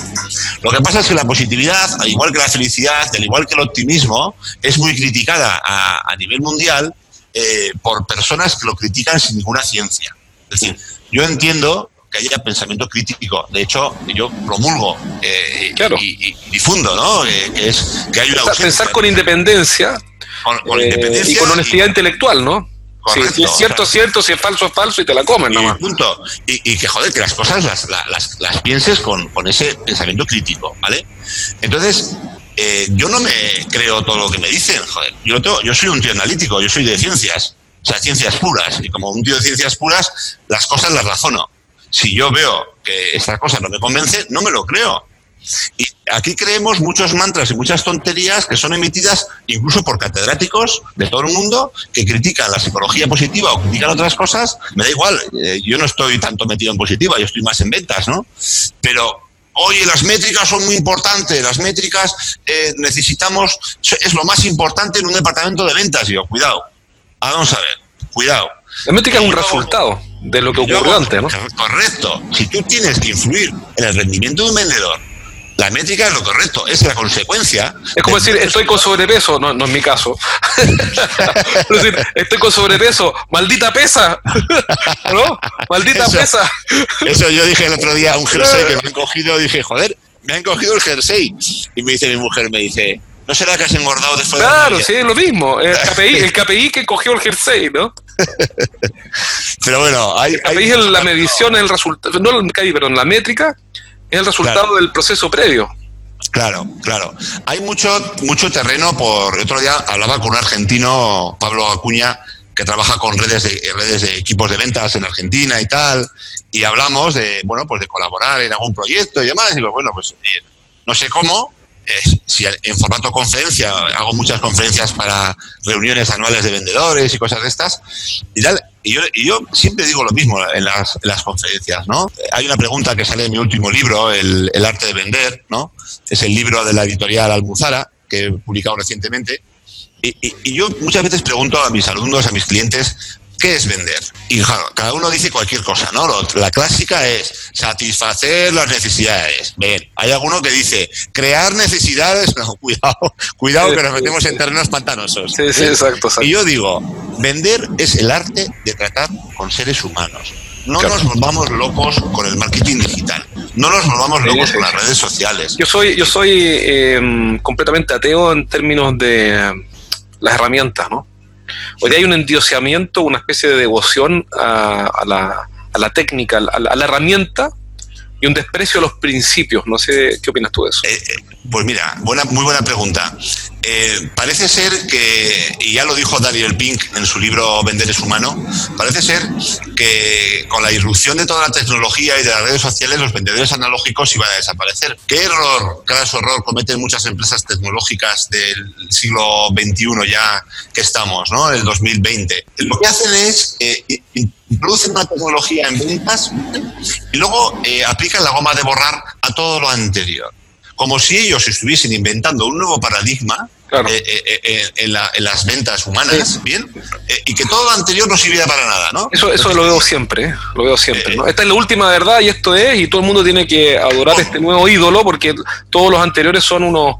Lo que pasa es que la positividad, al igual que la felicidad, al igual que el optimismo, es muy criticada a, a nivel mundial eh, por personas que lo critican sin ninguna ciencia. Es decir, yo entiendo que haya pensamiento crítico. De hecho, yo promulgo eh, y, difundo, ¿no? Eh, que es que hay una Pensar con independencia, con, eh, independencia y con honestidad intelectual, ¿no? si es cierto, es cierto, si es falso, es falso y te la comen nomás. Punto. Y, que, joder, que las cosas las, las, las pienses con, con, ese pensamiento crítico, ¿vale? Entonces, yo no me creo todo lo que me dicen, joder. Yo, yo soy un tío analítico, yo soy de ciencias, o sea, ciencias puras. Y como un tío de ciencias puras, las cosas las razono si yo veo que esta cosa no me convence, no me lo creo. Y aquí creemos muchos mantras y muchas tonterías que son emitidas incluso por catedráticos de todo el mundo que critican la psicología positiva o critican otras cosas. Me da igual, eh, yo no estoy tanto metido en positiva, yo estoy más en ventas, ¿no? Pero, oye, las métricas son muy importantes, las métricas eh, necesitamos, es lo más importante en un departamento de ventas. Y yo, cuidado, vamos a ver, cuidado. La métrica es un resultado de lo que ocurrió antes, ¿no? Correcto. Si tú tienes que influir en el rendimiento de un vendedor, la métrica es lo correcto, es la consecuencia. Es como decir, estoy con sobrepeso, no, no es mi caso. es decir, estoy con sobrepeso, maldita pesa. ¿No? Maldita pesa. Eso yo dije el otro día a un jersey que me han cogido, dije, joder, me han cogido el jersey. Y me dice mi mujer, me dice, ¿no será que has engordado después claro, de Claro, sí, es lo mismo. El KPI, el KPI que cogió el jersey, ¿no? pero bueno, hay, hay la medición, el resultado, no el pero en la métrica es el resultado del proceso previo. Claro, claro. Hay mucho, mucho terreno por. Otro día hablaba con un argentino, Pablo Acuña, que trabaja con redes de, redes de equipos de ventas en Argentina y tal, y hablamos de, bueno, pues de colaborar en algún proyecto y demás. Y digo, bueno, pues no sé cómo, si en formato conferencia, hago muchas conferencias para reuniones anuales de vendedores y cosas de estas, y tal. Y yo, siempre digo lo mismo en las, las, conferencias, ¿no? Hay una pregunta que sale en mi último libro, el, el, arte de vender, ¿no? Es el libro de la editorial Almuzara, que he publicado recientemente. Y, y yo muchas veces pregunto a mis alumnos, a mis clientes, ¿Qué es vender? Y cada uno dice cualquier cosa, ¿no? La clásica es satisfacer las necesidades. Bien, hay alguno que dice crear necesidades. No, cuidado, cuidado que nos metemos en terrenos pantanosos. Sí, sí, exacto, Y yo digo, vender es el arte de tratar con seres humanos. No nos volvamos locos con el marketing digital. No nos volvamos locos con las redes sociales. Yo soy, yo soy eh, completamente ateo en términos de las herramientas, ¿no? Hoy hay un endioseamiento, una especie de devoción a, a, la, a la, técnica, a la, herramienta y un desprecio a los principios. No sé qué opinas tú de eso. Eh, pues mira, buena, muy buena pregunta. Eh, parece ser que, y ya lo dijo Daniel Pink en su libro Vender es humano, parece ser que con la irrupción de toda la tecnología y de las redes sociales los vendedores analógicos iban a desaparecer. ¿Qué error, su error cometen muchas empresas tecnológicas del siglo XXI ya que estamos, ¿no? El 2020. Lo que hacen es eh, introducen una tecnología en ventas y luego eh, aplican la goma de borrar a todo lo anterior. Como si ellos estuviesen inventando un nuevo paradigma claro. eh, eh, eh en, la, en, las ventas humanas, sí. ¿bien? Y que todo lo anterior no sirviera para nada, ¿no? Eso, eso lo veo siempre, lo veo siempre, ¿no? Esta es la última verdad y esto es, y todo el mundo tiene que adorar oh. este nuevo ídolo porque todos los anteriores son unos,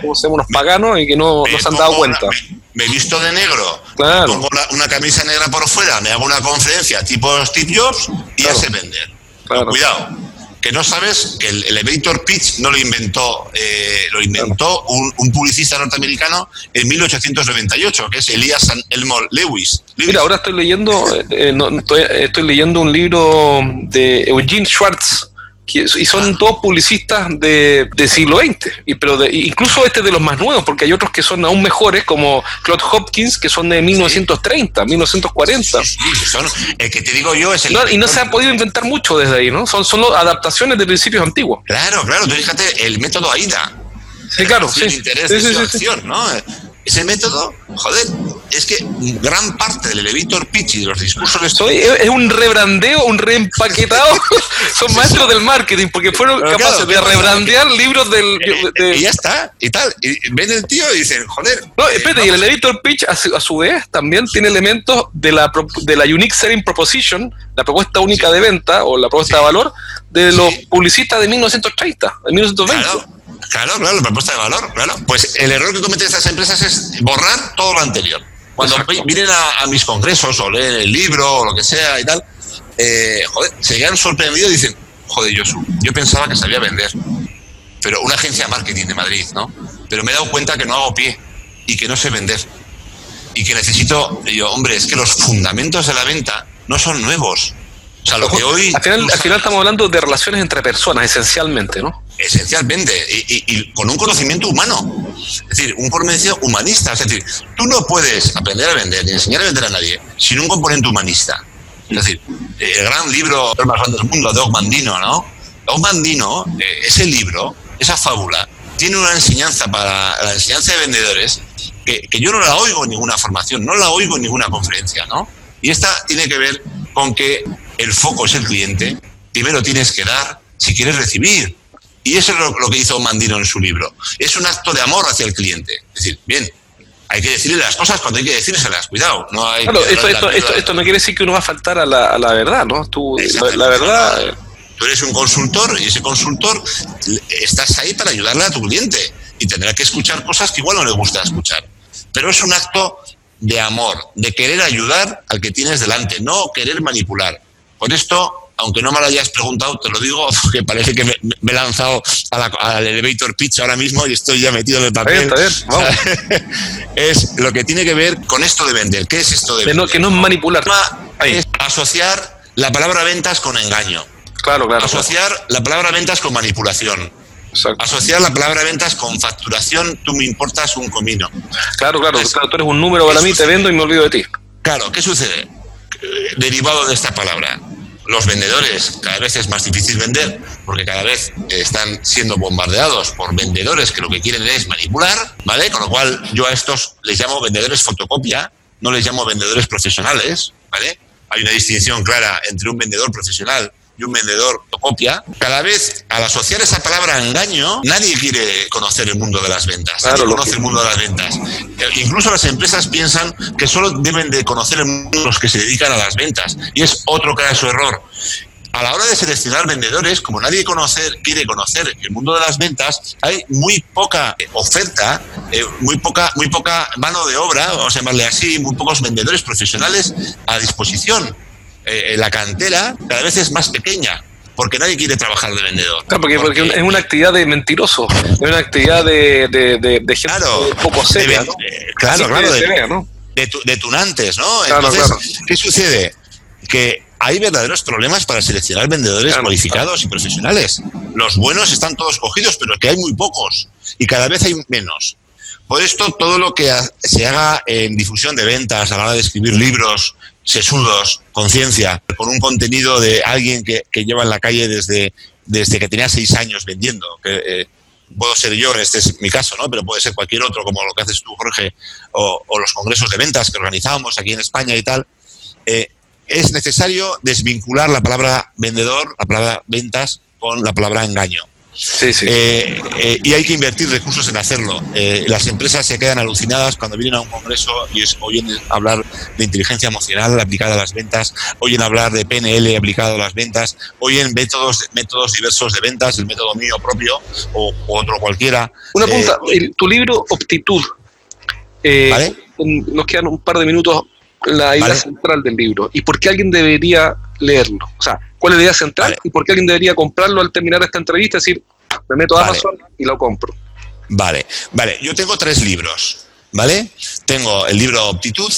¿cómo se llama? Unos paganos y que no, no se han dado cuenta. Una, me, me, visto de negro, claro. pongo una, una, camisa negra por fuera, me hago una conferencia tipo Steve Jobs y claro. ya sé vender. Claro. Cuidado que no sabes que el elevator pitch no lo inventó, eh, lo inventó un, publicista norteamericano en 1898, que es Elias Elmore Lewis. Mira, ahora estoy leyendo, eh, no, estoy, estoy, leyendo un libro de Eugene Schwartz. Y son todos publicistas de, de siglo XX, y, pero de, incluso este de los más nuevos, porque hay otros que son aún mejores, como Claude Hopkins, que son de 1930, sí. 1940. Sí, sí, son, el que te digo yo es el... No, y no se ha podido inventar mucho desde ahí, ¿no? Son, son adaptaciones de principios antiguos. Claro, claro, tú fíjate, el método AIDA. Sí, claro, sí. interés sí, de sí, acción, ¿no? Ese método, joder, es que gran parte del elevator pitch y de los discursos de Soy, es un rebrandeo, un reempaquetado. Son maestros del marketing porque fueron Pero capaces claro, de rebrandear libros del. De... Y ya está, y tal. Y ven el tío y dicen, joder. No, espérate, eh, y el elevator pitch a su, a su, vez también tiene elementos de la, de la Unique Selling Proposition, la propuesta única sí. de venta o la propuesta sí. de valor de los publicistas de 1930, de 1920. Claro. Claro, claro, la propuesta de valor, claro. Pues el error que cometen estas empresas es borrar todo lo anterior. Cuando Exacto. vienen a, a, mis congresos o leen el libro o lo que sea y tal, eh, joder, se quedan sorprendidos y dicen, joder, yo, yo pensaba que sabía vender, pero una agencia de marketing de Madrid, ¿no? Pero me he dado cuenta que no hago pie y que no sé vender. Y que necesito, yo, hombre, es que los fundamentos de la venta no son nuevos. O sea, lo que hoy... Al final, al final estamos hablando de relaciones entre personas, esencialmente, ¿no? Esencialmente, y, con un conocimiento humano, es decir, un conocimiento humanista. Es decir, tú no puedes aprender a vender ni enseñar a vender a nadie sin un componente humanista. Es decir, el gran libro el más grande del mundo de Ogmandino, ¿no? Ogmandino, eh, ese libro, esa fábula, tiene una enseñanza para la enseñanza de vendedores que, que yo no la oigo en ninguna formación, no la oigo en ninguna conferencia, ¿no? Y esta tiene que ver con que el foco es el cliente, primero tienes que dar si quieres recibir. Y eso es lo, lo, que hizo Mandino en su libro. Es un acto de amor hacia el cliente. Es decir, bien, hay que decirle las cosas cuando hay que decírselas, cuidado. No hay claro, esto, esto, esto, esto, no quiere decir que uno va a faltar a la, a la verdad, ¿no? Tú, la, la, verdad... Tú eres un consultor y ese consultor estás ahí para ayudarle a tu cliente y tendrá que escuchar cosas que igual no le gusta escuchar. Pero es un acto de amor, de querer ayudar al que tienes delante, no querer manipular. Por esto, aunque no me lo hayas preguntado, te lo digo, porque parece que me, me he lanzado a la, al elevator pitch ahora mismo y estoy ya metido en el papel. Bien, bien, es lo que tiene que ver con esto de vender. ¿Qué es esto de vender? No, que no es manipular. Es asociar la palabra ventas con engaño. Claro, claro. Asociar claro. la palabra ventas con manipulación. Exacto. Asociar la palabra ventas con facturación, tú me importas un comino. Claro, claro, tú eres un número para mí, te vendo y me olvido de ti. Claro, ¿qué sucede? Eh, derivado de esta palabra, los vendedores cada vez es más difícil vender porque cada vez están siendo bombardeados por vendedores que lo que quieren es manipular, ¿vale? Con lo cual yo a estos les llamo vendedores fotocopia, no les llamo vendedores profesionales, ¿vale? Hay una distinción clara entre un vendedor profesional y un vendedor copia, cada vez al asociar esa palabra engaño, nadie quiere conocer el mundo de las ventas. nadie conoce el mundo de las ventas. Eh, incluso las empresas piensan que solo deben de conocer el mundo los que se dedican a las ventas. Y es otro caso error a la hora de seleccionar vendedores, como nadie conocer, quiere conocer el mundo de las ventas, hay muy poca eh, oferta, eh, muy, poca, muy poca mano de obra, vamos a llamarle así, muy pocos vendedores profesionales a disposición. Eh, la cantera cada vez es más pequeña porque nadie quiere trabajar de vendedor. porque, es una actividad de mentiroso, es una actividad de, de, de, gente poco seria. ¿no? claro, claro, de, tunantes, ¿no? Entonces, ¿qué sucede? Que hay verdaderos problemas para seleccionar vendedores cualificados y profesionales. Los buenos están todos cogidos, pero que hay muy pocos y cada vez hay menos. Por esto, todo lo que se haga en difusión de ventas, a la hora de escribir libros sesudos, conciencia, con un contenido de alguien que, lleva en la calle desde, desde que tenía seis años vendiendo, que eh, puedo ser yo, este es mi caso, ¿no? pero puede ser cualquier otro, como lo que haces tú, Jorge, o, los congresos de ventas que organizamos aquí en España y tal, eh, es necesario desvincular la palabra vendedor, la palabra ventas, con la palabra engaño. Sí, sí. Eh, eh, y hay que invertir recursos en hacerlo. Eh, las empresas se quedan alucinadas cuando vienen a un congreso y oyen hablar de inteligencia emocional aplicada a las ventas, oyen hablar de PNL aplicado a las ventas, oyen métodos, métodos diversos de ventas, el método mío propio o, otro cualquiera. Una pregunta, tu libro Optitud. ¿vale? Nos quedan un par de minutos la idea central del libro y por qué alguien debería leerlo. O sea, cuál es la idea central y por qué alguien debería comprarlo al terminar esta entrevista, es decir, me meto a Amazon y lo compro. Vale, vale, yo tengo tres libros, ¿vale? Tengo el libro Optitud,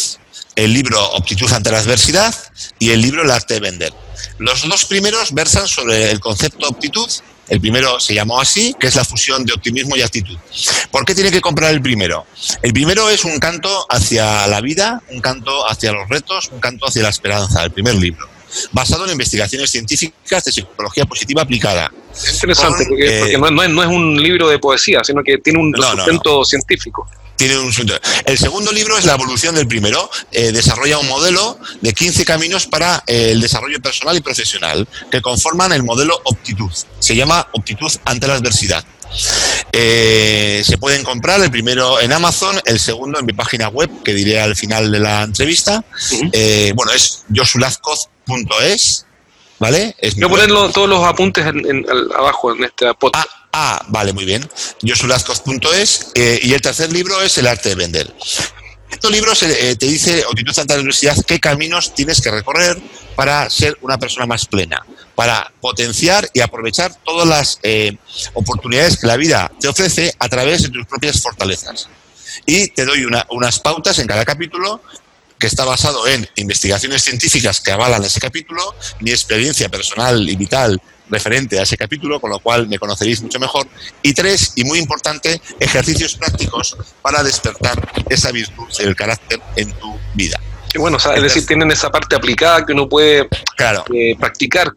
el libro Optitud ante la adversidad y el libro El arte de vender. Los dos primeros versan sobre el concepto optitud el primero se llamó así, que es la fusión de optimismo y actitud. ¿Por qué tiene que comprar el primero? El primero es un canto hacia la vida, un canto hacia los retos, un canto hacia la esperanza, el primer libro basado en investigaciones científicas de psicología positiva aplicada. Es interesante, porque, eh, no, es, un libro de poesía, sino que tiene un sustento científico tiene un El segundo libro es la evolución del primero. Eh, desarrolla un modelo de 15 caminos para eh, el desarrollo personal y profesional que conforman el modelo Optitud. Se llama Optitud ante la adversidad. Eh, se pueden comprar el primero en Amazon, el segundo en mi página web, que diré al final de la entrevista. bueno, es josulazcoz.es, ¿vale? Es Voy a poner todos los apuntes abajo en este podcast. Ah, Ah, vale, muy bien. Josulazcos.es eh, y el tercer libro es El arte de vender. Estos libros eh, te dice, o te Santa Universidad, qué caminos tienes que recorrer para ser una persona más plena, para potenciar y aprovechar todas las eh, oportunidades que la vida te ofrece a través de tus propias fortalezas. Y te doy unas pautas en cada capítulo que está basado en investigaciones científicas que avalan ese capítulo, mi experiencia personal y vital referente a ese capítulo, con lo cual me conoceréis mucho mejor. Y tres, y muy importante, ejercicios prácticos para despertar esa virtud del carácter en tu vida. Y bueno, es decir, tienen esa parte aplicada que uno puede claro. Eh, practicar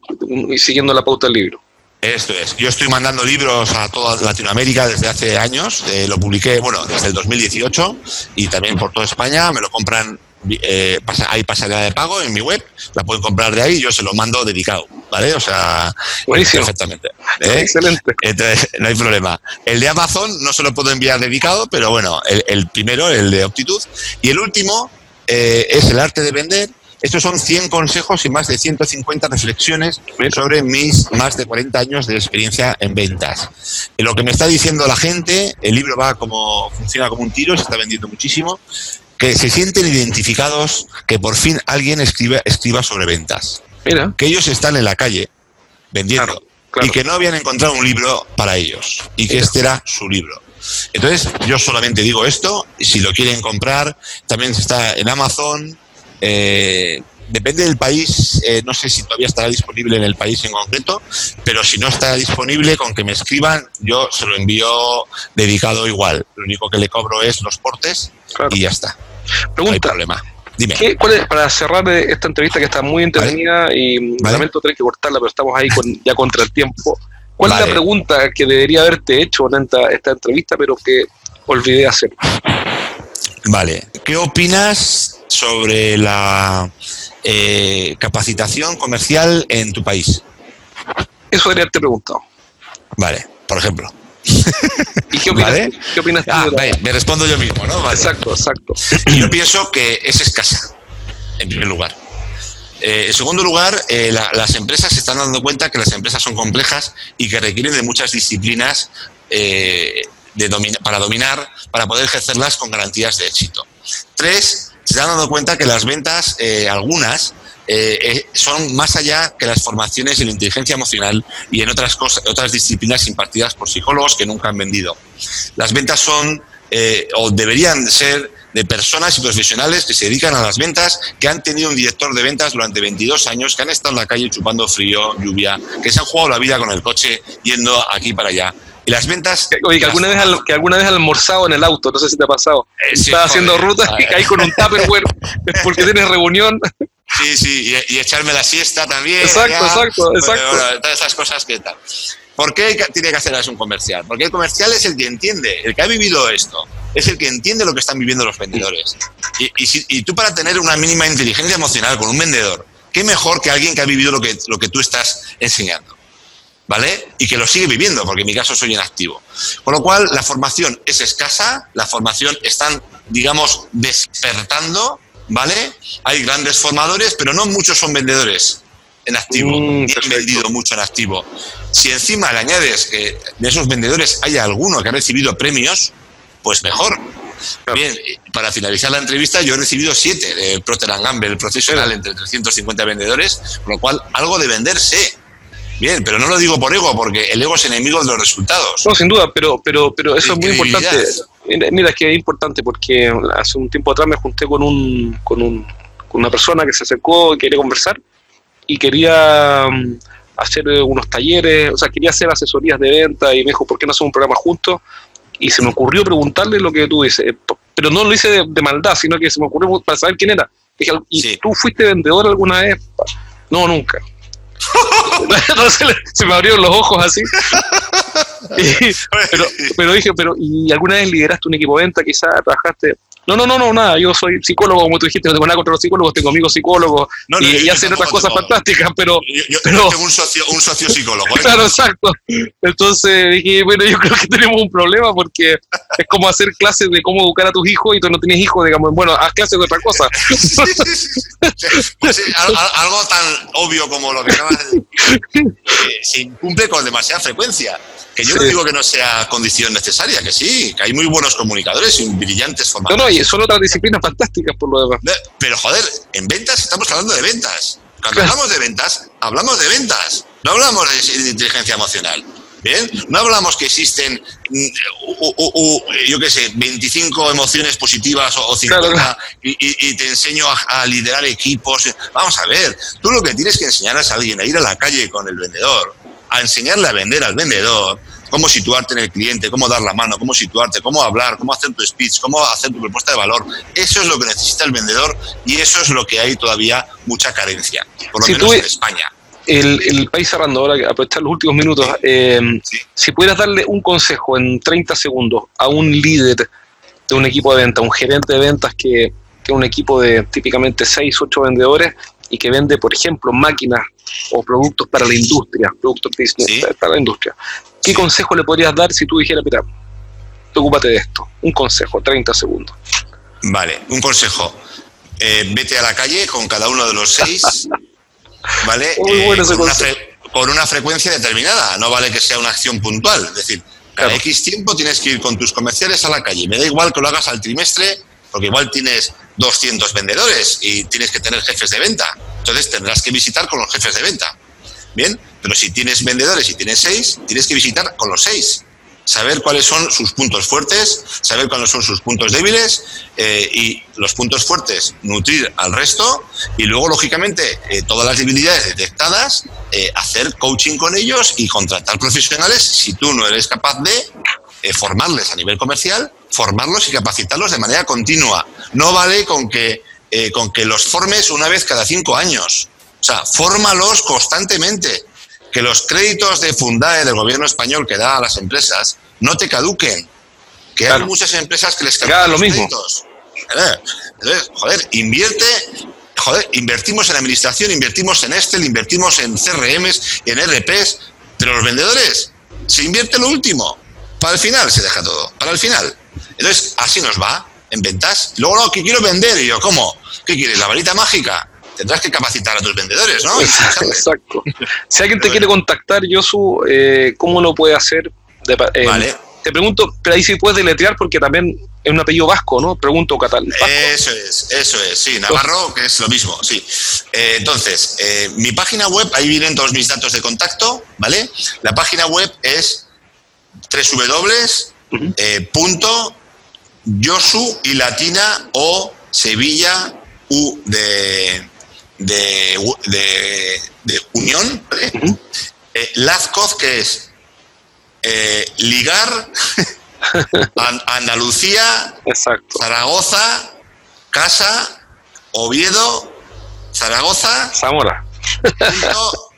y siguiendo la pauta del libro. Esto es. Yo estoy mandando libros a toda Latinoamérica desde hace años. Eh, lo publiqué, bueno, desde el 2018 y también por toda España. Me lo compran eh, hay pasarela de pago en mi web, la pueden comprar de ahí, yo se lo mando dedicado, ¿vale? O sea, perfectamente. ¿eh? Excelente. Entonces, no hay problema. El de Amazon no se lo puedo enviar dedicado, pero bueno, el, primero, el de Optitud, y el último eh, es el arte de vender. Estos son 100 consejos y más de 150 reflexiones sobre mis más de 40 años de experiencia en ventas. lo que me está diciendo la gente, el libro va como funciona como un tiro, se está vendiendo muchísimo que se sienten identificados que por fin alguien escriba, escriba sobre ventas. Mira. Que ellos están en la calle vendiendo y que no habían encontrado un libro para ellos y que este era su libro. Entonces, yo solamente digo esto, y si lo quieren comprar, también está en Amazon. Eh, depende del país, eh, no sé si todavía estará disponible en el país en concreto, pero si no está disponible, con que me escriban, yo se lo envío dedicado igual. Lo único que le cobro es los portes y ya está. Pregunta. Dime. ¿Cuál es, para cerrar esta entrevista que está muy entretenida y lamento tener que cortarla, pero estamos ahí con, ya contra el tiempo. ¿Cuál es la pregunta que debería haberte hecho en esta, entrevista, pero que olvidé hacer? Vale. ¿Qué opinas sobre la eh, capacitación comercial en tu país? Eso debería haberte preguntado. Vale, por ejemplo. ¿Y qué opinas, ¿qué opinas ah, me respondo yo mismo, ¿no? Exacto, exacto. Yo pienso que es escasa, en primer lugar. Eh, en segundo lugar, eh, las empresas se están dando cuenta que las empresas son complejas y que requieren de muchas disciplinas eh, de para dominar, para poder ejercerlas con garantías de éxito. Tres, se están dando cuenta que las ventas, algunas, son más allá que las formaciones en inteligencia emocional y en otras, cosas, otras disciplinas impartidas por psicólogos que nunca han vendido. Las ventas son, o deberían ser, de personas y profesionales que se dedican a las ventas, que han tenido un director de ventas durante 22 años, que han estado en la calle chupando frío, lluvia, que se han jugado la vida con el coche yendo aquí para allá. Y las ventas. Oye, que alguna, vez, que alguna vez almorzado en el auto, no sé si te ha pasado. Eh, Estaba haciendo rutas y caí con un tupperware porque tienes reunión. Sí, sí, y, echarme la siesta también. Exacto, exacto, exacto. todas esas cosas que tal. ¿Por qué tiene que hacer eso un comercial? Porque el comercial es el que entiende, el que ha vivido esto, es el que entiende lo que están viviendo los vendedores. Y, tú para tener una mínima inteligencia emocional con un vendedor, ¿qué mejor que alguien que ha vivido lo que, lo que tú estás enseñando? ¿Vale? Y que lo sigue viviendo, porque en mi caso soy inactivo. Con lo cual, la formación es escasa, la formación están, digamos, despertando, ¿vale? Hay grandes formadores, pero no muchos son vendedores en activo, mm, y han vendido mucho en activo. Si encima le añades que de esos vendedores haya alguno que ha recibido premios, pues mejor. Bien, para finalizar la entrevista, yo he recibido siete de Procter Gamble profesional entre 350 vendedores, con lo cual algo de venderse. Bien, pero no lo digo por ego, porque el ego es enemigo de los resultados. No, sin duda, pero, pero, pero eso es muy importante. Mira, es que es importante porque hace un tiempo atrás me junté con, un, con, un, con una persona que se acercó y quería conversar y quería mm, hacer unos talleres, o sea, quería hacer asesorías de venta y me dijo, ¿por qué no hacemos un programa juntos? Y se me ocurrió preguntarle lo que tú dices, pero no lo hice de, maldad, sino que se me ocurrió para saber quién era. Dije, ¿y tú fuiste vendedor alguna vez? No, nunca. Entonces se me abrieron los ojos así. pero, pero dije, pero ¿y alguna vez lideraste un equipo de venta? Quizás trabajaste no, no, no, no, nada. Yo soy psicólogo, como tú dijiste, no tengo nada contra los psicólogos, tengo amigos psicólogos y, hacen otras cosas fantásticas, pero. Yo, tengo un socio, un socio psicólogo. ¿eh? claro, exacto. Entonces dije, bueno, yo creo que tenemos un problema porque es como hacer clases de cómo educar a tus hijos y tú no tienes hijos, digamos, bueno, haz clases de otra cosa. Pues algo tan obvio como lo que acabas de decir, eh, se incumple con demasiada frecuencia. Que yo no digo que no sea condición necesaria, que sí, que hay muy buenos comunicadores y brillantes formadores. No, no, y son otras disciplinas fantásticas por lo demás. Pero joder, en ventas estamos hablando de ventas. Cuando hablamos de ventas, hablamos de ventas. No hablamos de, inteligencia emocional. ¿Bien? No hablamos que existen, mm, yo qué sé, 25 emociones positivas o, 50 Y, te enseño a, a, liderar equipos. Vamos a ver, tú lo que tienes que enseñar es a alguien a ir a la calle con el vendedor, a enseñarle a vender al vendedor, cómo situarte en el cliente, cómo dar la mano, cómo situarte, cómo hablar, cómo hacer tu speech, cómo hacer tu propuesta de valor. Eso es lo que necesita el vendedor y eso es lo que hay todavía mucha carencia, por lo menos en España. El, país cerrando, ahora aprovechar los últimos minutos, eh, si pudieras darle un consejo en 30 segundos a un líder de un equipo de venta, un gerente de ventas que tiene un equipo de típicamente 6, 8 vendedores y que vende, por ejemplo, máquinas o productos para la industria, productos para la industria. ¿Qué consejo le podrías dar si tú dijeras, mira, ocúpate de esto? Un consejo, 30 segundos. Vale, un consejo. Eh, vete a la calle con cada uno de los seis, ¿vale? Eh, con, una frecuencia determinada, no vale que sea una acción puntual, es decir, cada X tiempo tienes que ir con tus comerciales a la calle. Me da igual que lo hagas al trimestre, porque igual tienes 200 vendedores y tienes que tener jefes de venta. Entonces tendrás que visitar con los jefes de venta. Bien, pero si tienes vendedores y tienes seis, tienes que visitar con los seis. Saber cuáles son sus puntos fuertes, saber cuáles son sus puntos débiles eh, y los puntos fuertes nutrir al resto y luego, lógicamente, eh, todas las debilidades detectadas, eh, hacer coaching con ellos y contratar profesionales si tú no eres capaz de formarles a nivel comercial, formarlos y capacitarlos de manera continua. No vale con que eh, con que los formes una vez cada cinco años. O sea, fórmalos constantemente. Que los créditos de Fundae del gobierno español que da a las empresas no te caduquen. Que hay muchas empresas que les caducan lo los mismo. créditos. Entonces, joder, invierte joder, invertimos en administración, invertimos en Excel, invertimos en CRMs, en RPs, pero los vendedores se invierte lo último. Para el final se deja todo, para el final. Entonces, así nos va en ventas. Luego, no, que quiero vender. Y yo, ¿cómo? ¿Qué quieres? ¿La varita mágica? Tendrás que capacitar a tus vendedores, ¿no? Exacto. Si alguien te quiere contactar, Josu, eh, ¿cómo lo puede hacer? Eh, vale. Te pregunto, pero ahí sí puedes deletrear porque también es un apellido vasco, ¿no? Pregunto, Catal. Eso es, eso es, sí, Navarro, que es lo mismo, sí. Eh, entonces, mi página web, ahí vienen todos mis datos de contacto, ¿vale? La página web es www. Josu y Latina o Sevilla U de, de, de, Unión, eh, Lazcoz, que es eh, ligar Andalucía, Zaragoza, Casa, Oviedo, Zaragoza, Zamora.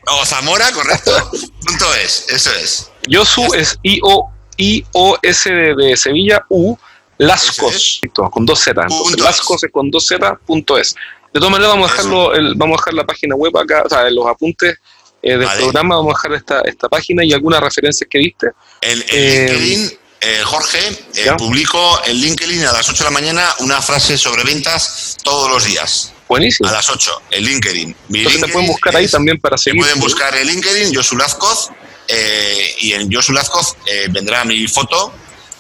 o Zamora, correcto. punto es, eso es. Josu es I-O-I-O-S de Sevilla, U Lascos, con dos Z. Lascos es con dos Z, punto es. De todas maneras, vamos a, dejarlo, vamos a dejar la página web acá, o sea, en los apuntes eh, del programa, vamos a dejar esta, esta página y algunas referencias que viste. El, eh, LinkedIn, eh, Jorge, publico en LinkedIn a las 8 de la mañana una frase sobre ventas todos los días. Buenísimo. A las 8, en LinkedIn. Mi Entonces te pueden buscar ahí también para seguir. pueden buscar en LinkedIn, Josu Lazcoz, y en Josu Lazcoz vendrá mi foto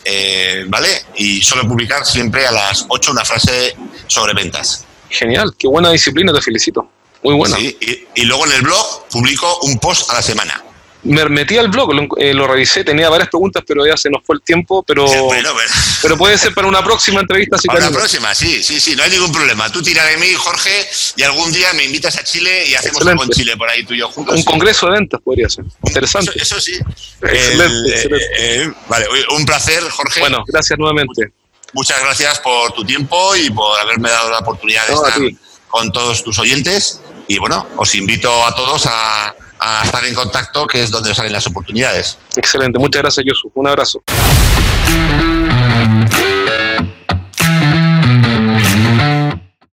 eh, ¿vale? Y suelo publicar siempre a las 8 una frase sobre ventas. Genial, qué buena disciplina, te felicito. Muy buena. y, y, luego en el blog publico un post a la semana me metí al blog, lo, eh, lo, revisé, tenía varias preguntas, pero ya se nos fue el tiempo, pero, pero puede ser para una próxima entrevista. Si para una próxima, sí, sí, sí, no hay ningún problema. Tú tira de mí, Jorge, y algún día me invitas a Chile y hacemos algo en Chile por ahí tú y yo juntos. Un congreso de ventas podría ser. Interesante. Eso, sí. Excelente, excelente. Eh, eh, vale, un placer, Jorge. Bueno, gracias nuevamente. Muchas gracias por tu tiempo y por haberme dado la oportunidad de estar con todos tus oyentes. Y bueno, os invito a todos a a estar en contacto, que es donde salen las oportunidades. Excelente, muchas gracias, Yosu. Un abrazo.